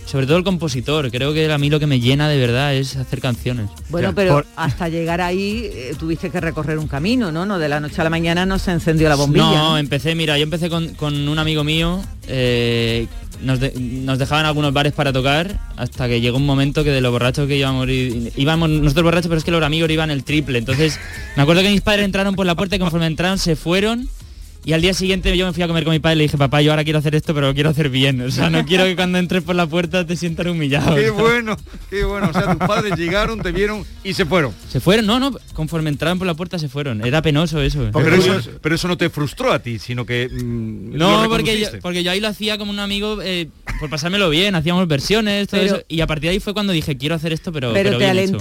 sobre todo el compositor, creo que a mí lo que me llena de verdad es hacer canciones. Bueno, pero hasta llegar ahí eh, tuviste que recorrer un camino, ¿no? No de la noche a la mañana no se encendió la bombilla. No, empecé, mira, yo empecé con, con un amigo mío, eh, nos, de- nos dejaban algunos bares para tocar, hasta que llegó un momento que de los borrachos que íbamos, ir- íbamos nosotros borrachos, pero es que los amigos iban el triple. Entonces, me acuerdo que mis padres entraron por la puerta y conforme entraron se fueron. Y al día siguiente yo me fui a comer con mi padre y le dije, papá, yo ahora quiero hacer esto, pero lo quiero hacer bien. O sea, no quiero que cuando entres por la puerta te sientas humillado. Qué bueno, qué bueno. O sea, tus padres llegaron, te vieron y se fueron. Se fueron, no, no, conforme entraron por la puerta se fueron. Era penoso eso. Pero eso, pero eso no te frustró a ti, sino que... mm, No, porque yo, porque yo ahí lo hacía como un amigo eh, por pasármelo bien, hacíamos versiones, todo Pero- eso. Y a partir de ahí fue cuando dije, quiero hacer esto, pero... pero, pero te bien hecho".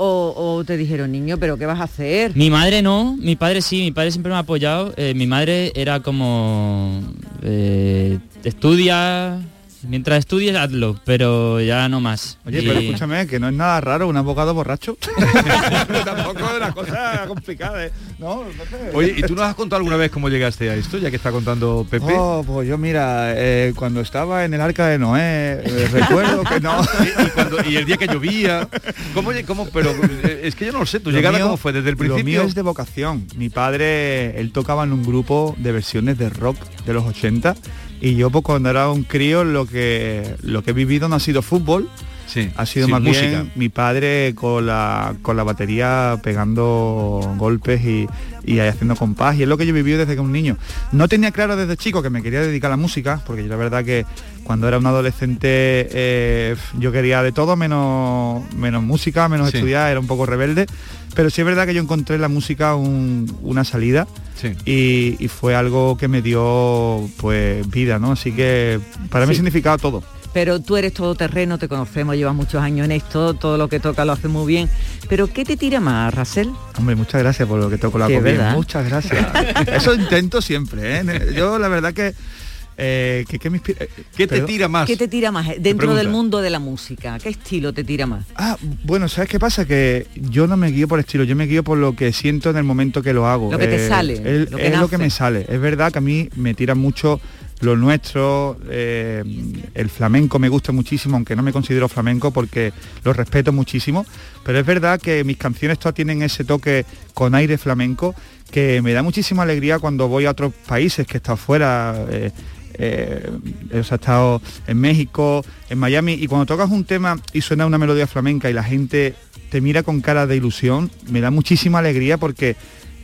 O te dijeron, niño, pero ¿qué vas a hacer? Mi madre no, mi padre sí, mi padre siempre me ha apoyado. eh, mi madre era como... eh, estudia, Mientras estudies, hazlo, pero ya no más. Oye, Y- pero escúchame, que no es nada raro un abogado borracho. Tampoco es una cosa complicada, ¿eh? No, Oye, ¿y tú nos has contado alguna vez cómo llegaste a esto, ya que está contando Pepe? Oh, pues yo mira, eh, cuando estaba en el arca de Noé, eh, recuerdo que no. y, y cuando- y el día que llovía, ¿cómo, cómo- pero eh, es que yo no lo sé, tu Lo llegada mío- cómo fue desde el Lo principio. mío es de vocación. Mi padre, él tocaba en un grupo de versiones de rock de los 80 y yo pues cuando era un crío lo que lo que he vivido no ha sido fútbol, Sí, ha sido sí, más música. bien mi padre con la con la batería pegando golpes y, y ahí haciendo compás y es lo que yo vivido desde que un niño. No tenía claro desde chico que me quería dedicar a la música, porque yo la verdad que cuando era un adolescente eh, yo quería de todo menos, menos música, menos Sí. estudiar, era un poco rebelde. Pero sí es verdad que yo encontré en la música un- una salida Sí. y, y fue algo que me dio pues vida, ¿no? Así que para mí Sí. significado todo. Pero tú eres todoterreno, te conocemos, llevas muchos años en esto, todo lo que toca lo hace muy bien. Pero ¿qué te tira más, Rasel? Hombre, muchas gracias por lo que toco la comida. Muchas gracias. Eso intento siempre, ¿eh? Yo la verdad que... eh, que, que me inspira- eh, perdón. más? ¿Qué te tira más eh, dentro del mundo de la música? ¿Qué estilo te tira más? Ah, bueno, ¿sabes qué pasa? Que yo no me guío por estilo, yo me guío por lo que siento en el momento que lo hago. Lo que te sale, Es, lo que es lo nace. que me sale. Es verdad que a mí me tira mucho lo nuestro, eh, el flamenco me gusta muchísimo, aunque no me considero flamenco porque lo respeto muchísimo, pero es verdad que mis canciones todas tienen ese toque con aire flamenco que me da muchísima alegría cuando voy a otros países que he estado fuera. eh, eh, o sea, he estado en México, en Miami, y cuando tocas un tema y suena una melodía flamenca y la gente te mira con cara de ilusión, me da muchísima alegría porque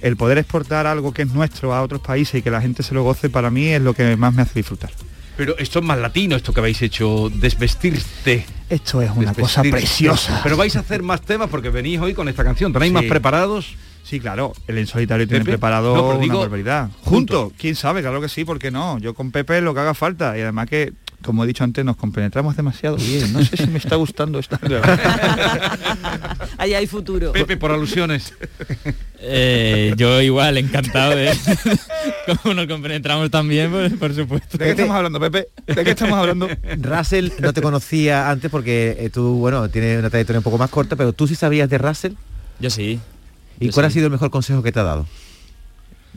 el poder exportar algo que es nuestro a otros países y que la gente se lo goce, para mí es lo que más me hace disfrutar. Pero esto es más latino, esto que habéis hecho, desvestirte. Esto es una cosa preciosa. Pero vais a hacer más temas porque venís hoy con esta canción. ¿Tenéis Sí. más preparados? Sí, claro, el en solitario tiene Pepe. preparado No, una digo, barbaridad. quién sabe, claro que sí, porque no. Yo con Pepe lo que haga falta y además que, como he dicho antes, nos compenetramos demasiado bien. No sé si me está gustando esta. Allá hay futuro. Pepe, por alusiones. Eh, yo igual, encantado de cómo nos compenetramos también, por, por supuesto. ¿De qué estamos hablando, Pepe? ¿De qué estamos hablando? Russell no te conocía antes porque eh, tú, bueno, tienes una trayectoria un poco más corta, pero tú sí sabías de Russell. Yo sí. ¿Y Yo cuál sí. ha sido el mejor consejo que te ha dado?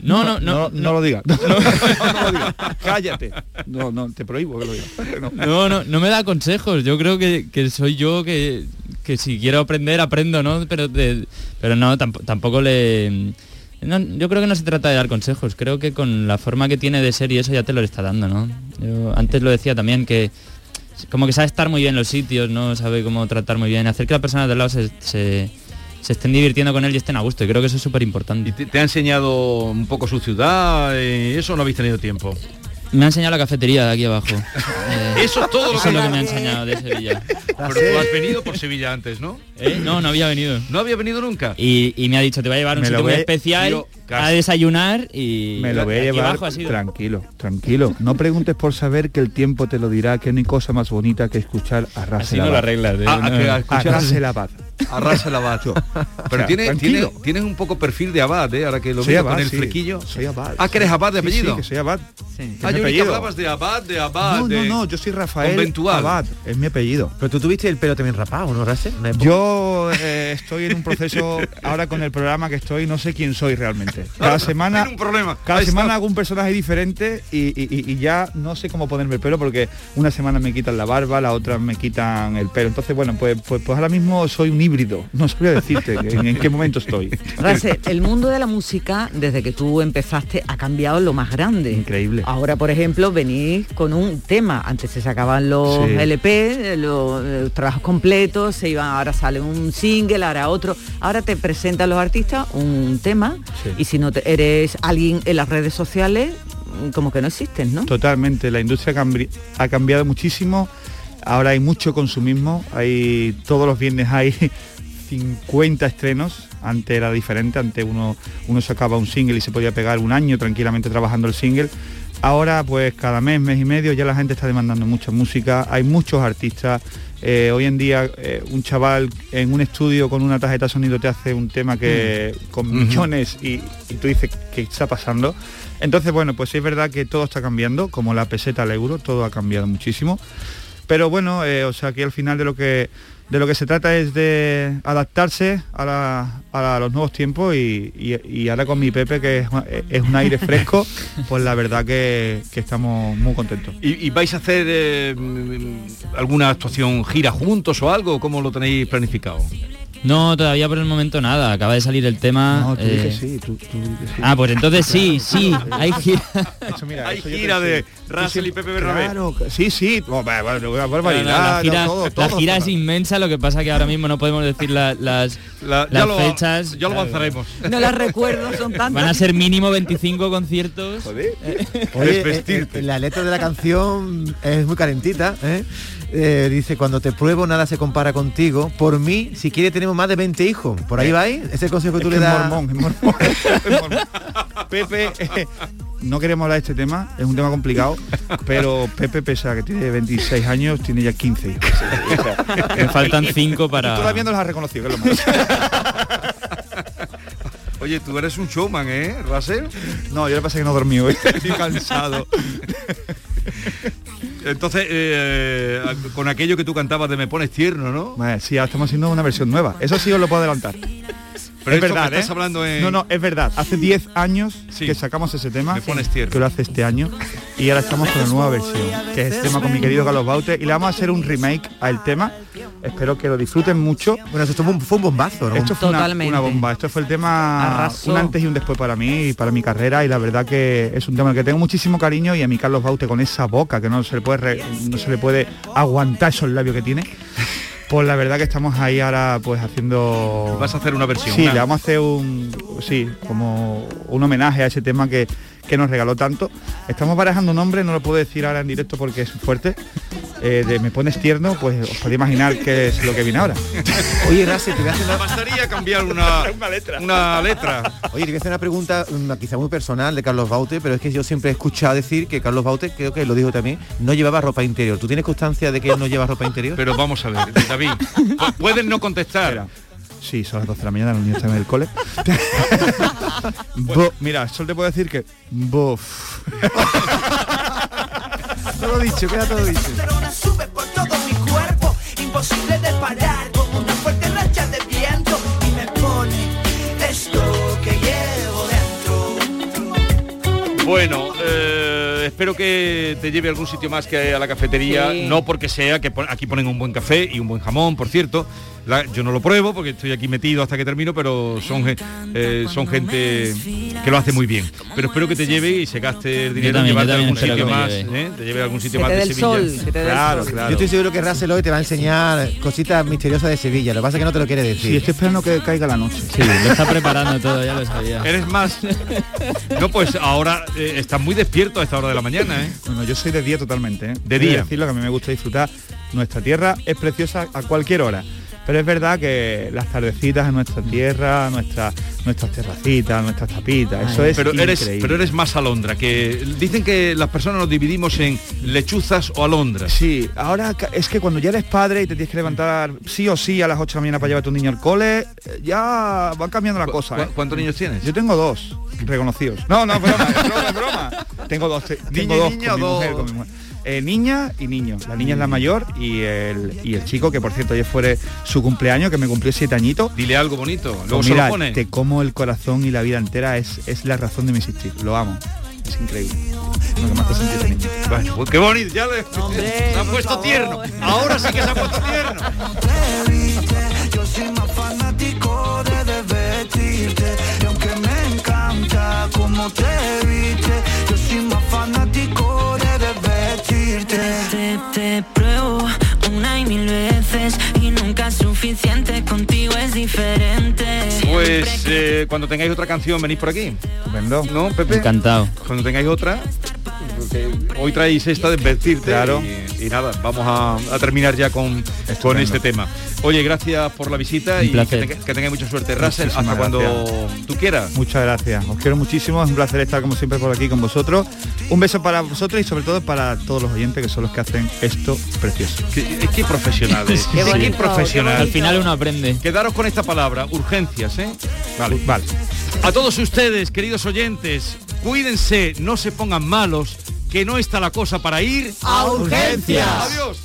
No, no, no, no, lo digas. No, no lo digas. Cállate. No, no, te prohíbo que lo digas. No. No, no, no me da consejos. Yo creo que, que soy yo que, que si quiero aprender, aprendo, ¿no? Pero, de- pero no, tamp- tampoco le... no, yo creo que no se trata de dar consejos. Creo que con la forma que tiene de ser y eso ya te lo está dando, ¿no? Yo antes lo decía también que como que sabe estar muy bien en los sitios, ¿no? Sabe cómo tratar muy bien, hacer que las personas del lado se, se, se estén divirtiendo con él y estén a gusto. Y creo que eso es súper importante. ¿Te, te ha enseñado un poco su ciudad? eh, ¿Eso no habéis tenido tiempo? Me ha enseñado la cafetería de aquí abajo. Eh, Eso es todo lo eso que- es lo que me ha enseñado de Sevilla. Pero tú has venido por Sevilla antes, ¿no? ¿Eh? No, no había venido. ¿No había venido nunca? Y, y me ha dicho, te voy a llevar un sitio muy especial Yo, a desayunar y Me lo voy a llevar abajo ha sido. tranquilo, tranquilo. No preguntes por saber que el tiempo te lo dirá, que no hay cosa más bonita que escuchar a Así Russell no lo arreglas. ¿eh? Ah, No. a escuchar- A Abad. Arrasa el abad. Pero sea, tiene, tiene- tienes un poco perfil de abad, ¿eh? Ahora que lo veo con el sí. flequillo. Soy Abad. Ah, que eres abad de apellido. Sí, que soy Abad. Ah, yo que hablabas de abad, de abad, No, de... no, no, yo soy Rafael conventual. Abad, es mi apellido. Pero tú tuviste el pelo también rapado, ¿no, época- Yo eh, estoy en un proceso ahora con el programa que estoy, no sé quién soy realmente. Cada semana, un problema. cada Ahí está. semana hago un personaje diferente y, y- y- y ya no sé cómo ponerme el pelo porque una semana me quitan la barba, la otra me quitan el pelo. Entonces, bueno, pues, pues, pues ahora mismo soy un híbrido. No sabría decirte en, en qué momento estoy. Russell, el mundo de la música, desde que tú empezaste, ha cambiado lo más grande. Increíble. Ahora, por ejemplo, venís con un tema. Antes se sacaban los Sí. LP, los, eh, trabajos completos, se iban, ahora sale un single, ahora otro. Ahora te presentan los artistas un tema Sí. y si no te- eres alguien en las redes sociales, mm, como que no existes, ¿no? Totalmente, la industria ha cambiado muchísimo. Ahora hay mucho consumismo, hay todos los viernes hay 50 estrenos. Antes era diferente, antes uno, uno sacaba un single y se podía pegar un año tranquilamente trabajando el single. Ahora pues cada mes, mes y medio ya la gente está demandando mucha música, hay muchos artistas. Eh, hoy en día eh, un chaval en un estudio con una tarjeta de sonido te hace un tema que con Ujú. millones y, y tú dices qué está pasando. Entonces bueno, pues es verdad que todo está cambiando, como la peseta al euro, todo ha cambiado muchísimo. Pero bueno, eh, o sea que al final de lo que de lo que se trata es de adaptarse a, la- a los nuevos tiempos y, y- y ahora con mi Pepe que es, es un aire fresco, pues la verdad que, que estamos muy contentos. ¿Y, y vais a hacer eh, alguna actuación gira juntos o algo? ¿Cómo lo tenéis planificado? No, todavía por el momento nada. Acaba de salir el tema. No, tú di que eh, sí, tú, tú sí. Ah, pues entonces sí, sí, hay gira. Eso, mira, Hay gira de Russell y Pepe Bernabé. Claro, sí, sí, barbaridad, la gira, todo, la todo, gira todo. es inmensa, lo que pasa que ahora mismo no podemos decir la- las, La- ya las lo- fechas. ya lo avanzaremos. No las recuerdo, son tantas. Van a ser mínimo 25 conciertos. Oye, eh, eh, la letra de la canción es muy calentita, ¿eh? Eh, dice, cuando te pruebo nada se compara contigo. Por mí, si quiere tenemos más de 20 hijos. ¿Por ahí vais? Ese consejo que tú Es le das. mormón, es mormón, es mormón. Pepe, eh, no queremos hablar de este tema, es un tema complicado, pero Pepe, pese a que tiene 26 años, tiene ya 15 hijos. O sea, Me faltan cinco para- Y todavía no los has reconocido, que es lo malo. Oye, tú eres un showman, ¿eh, Russell? No, yo le pasa que no he dormido, estoy cansado. Entonces, eh, con aquello que tú cantabas de Me pones tierno, ¿no? Bueno, sí, ahora estamos haciendo una versión nueva. Eso sí os lo puedo adelantar. Pero es verdad, estás ¿eh? hablando en- No, no, es verdad. Hace 10 años Sí. que sacamos ese tema. Me pones tierno. Que lo hace este año. Y ahora estamos con la nueva versión, que es el tema con mi querido Carlos Baute. Y le vamos a hacer un remake al tema. Espero que lo disfruten mucho. Bueno, esto fue un, fue un bombazo, ¿no? Esto fue una, bomba. Esto fue el tema Arrasó. un antes y un después para mí y para mi carrera. Y la verdad que es un tema al que tengo muchísimo cariño y a mi Carlos Baute con esa boca que no se le puede re- no se le puede aguantar esos labios que tiene. Pues la verdad que estamos ahí ahora pues haciendo. Vas a hacer una versión. Sí, le vamos a hacer un. Sí, como un homenaje a ese tema que, que nos regaló tanto. Estamos barajando nombres, no lo puedo decir ahora en directo porque es fuerte. Eh, de me pones tierno, pues os podéis imaginar qué es lo que viene ahora. Oye, Rase, te voy a hacer una, Bastaría cambiar una, una letra. Oye, te voy a hacer una pregunta quizá muy personal de Carlos Baute, pero es que yo siempre he escuchado decir que Carlos Baute, creo que lo dijo también, no llevaba ropa interior. ¿Tú tienes constancia de que él no lleva ropa interior? Pero vamos a ver, David, pu- pueden no contestar. Sí, son las 12 de la mañana, los niños están en el cole. Bo- mira, solo te puedo decir que... Bof. todo dicho, queda todo dicho. sube por todo mi cuerpo, imposible de parar, como una fuerte racha de viento y me pone esto que llevo dentro. Bueno, eh, espero que te lleve a algún sitio más que a la cafetería, Sí. no porque sea que aquí ponen un buen café y un buen jamón, por cierto. La- yo no lo pruebo porque estoy aquí metido hasta que termino, pero son, eh, son gente que lo hace muy bien. Pero espero que te lleve y se gaste el dinero en también, llevarte a algún sitio más, lleve. ¿eh? te lleve a algún sitio Que más te de dé el Sevilla. sol, que te Claro, sol. claro. Yo estoy seguro que Russell hoy te va a enseñar cositas misteriosas de Sevilla. Lo que pasa es que no te lo quiere Sí, decir. estoy esperando que caiga la noche. Sí, lo está preparando todo, ya lo sabía. Eres más. No, pues ahora eh, estás muy despierto a esta hora de la mañana, ¿eh? Bueno, yo soy de día totalmente, ¿eh? De día. decirlo que a mí me gusta disfrutar. Nuestra tierra es preciosa a cualquier hora. Pero es verdad que las tardecitas en nuestra tierra, nuestra, nuestras terracitas, nuestras tapitas, eso es pero eres, increíble. pero eres más alondra, que dicen que las personas nos dividimos en lechuzas o alondras. Sí, ahora es que cuando ya eres padre y te tienes que levantar sí o sí a las 8 de la mañana para llevar a tu niño al cole, eh, ya va cambiando la ¿Cu- cosa. cu- ¿eh? ¿Cuántos niños tienes? Yo tengo dos reconocidos. No, no, broma, broma. Tengo dos, te- tengo Niña dos niña con mi mujer, con mi mujer. Eh, niña y niño. La niña es la mayor y el, y el chico, que por cierto ayer fue su cumpleaños, que me cumplió siete añitos. Dile algo bonito, luego Pues se mira, lo pone. te como el corazón y la vida entera es, es la razón de mi existir. Lo amo. Es increíble. Lo que más te pues qué bonito, ya le se ha puesto tierno. Ahora sí que se ha puesto tierno. Yo soy más fanático de desvestirte Y aunque me encanta cómo te viste Yo soy más fanático de desvestirte Te, te pruebo una y mil veces y nunca es suficiente, contigo es diferente. Pues eh, cuando tengáis otra canción venís por aquí. Estupendo. ¿No, Pepe? Encantado. Cuando tengáis otra, porque hoy traéis esta de vestirte Claro. y, y nada, vamos a, a terminar ya con, con este tema. Oye, gracias por la visita Un y que, que tengáis mucha suerte. Russell, Muchísimas hasta cuando gracias. tú quieras. Muchas gracias, os quiero muchísimo, es un placer estar como siempre por aquí con vosotros. Un beso para vosotros y sobre todo para todos los oyentes que son los que hacen esto precioso. Qué, qué profesionales. Qué qué bonito, profesionales. Al final uno aprende. Quedaros con esta palabra, urgencias, ¿eh? Vale. Vale. A todos ustedes, queridos oyentes, cuídense, no se pongan malos, que no está la cosa para ir A urgencias. Adiós.